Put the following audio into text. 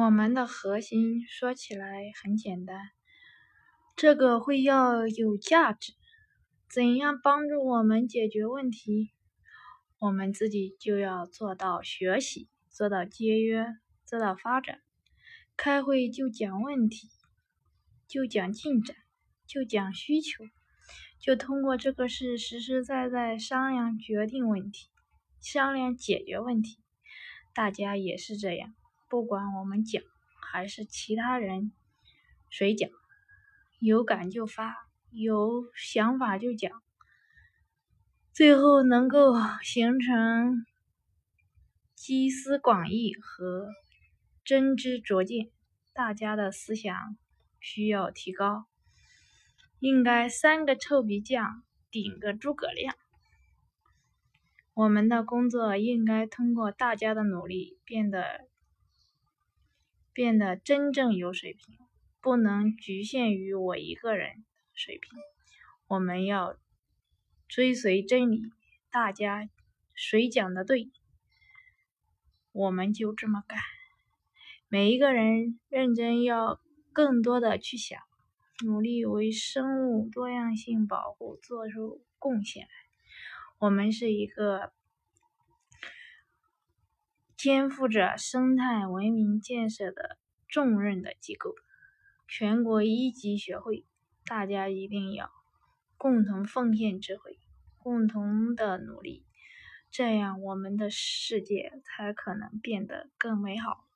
我们的核心说起来很简单，这个会要有价值。怎样帮助我们解决问题？我们自己就要做到学习，做到节约，做到发展。开会就讲问题，就讲进展，就讲需求，就通过这个事实实在在商量决定问题，商量解决问题。大家也是这样。不管我们讲还是其他人谁讲，有感就发，有想法就讲，最后能够形成集思广益和真知灼见。大家的思想需要提高，应该三个臭皮匠顶个诸葛亮。我们的工作应该通过大家的努力变得。变得真正有水平，不能局限于我一个人水平。我们要追随真理，大家谁讲的对，我们就这么干。每一个人认真要更多的去想，努力为生物多样性保护做出贡献。我们是一个。肩负着生态文明建设的重任的机构，全国一级学会，大家一定要共同奉献智慧，共同的努力，这样我们的世界才可能变得更美好。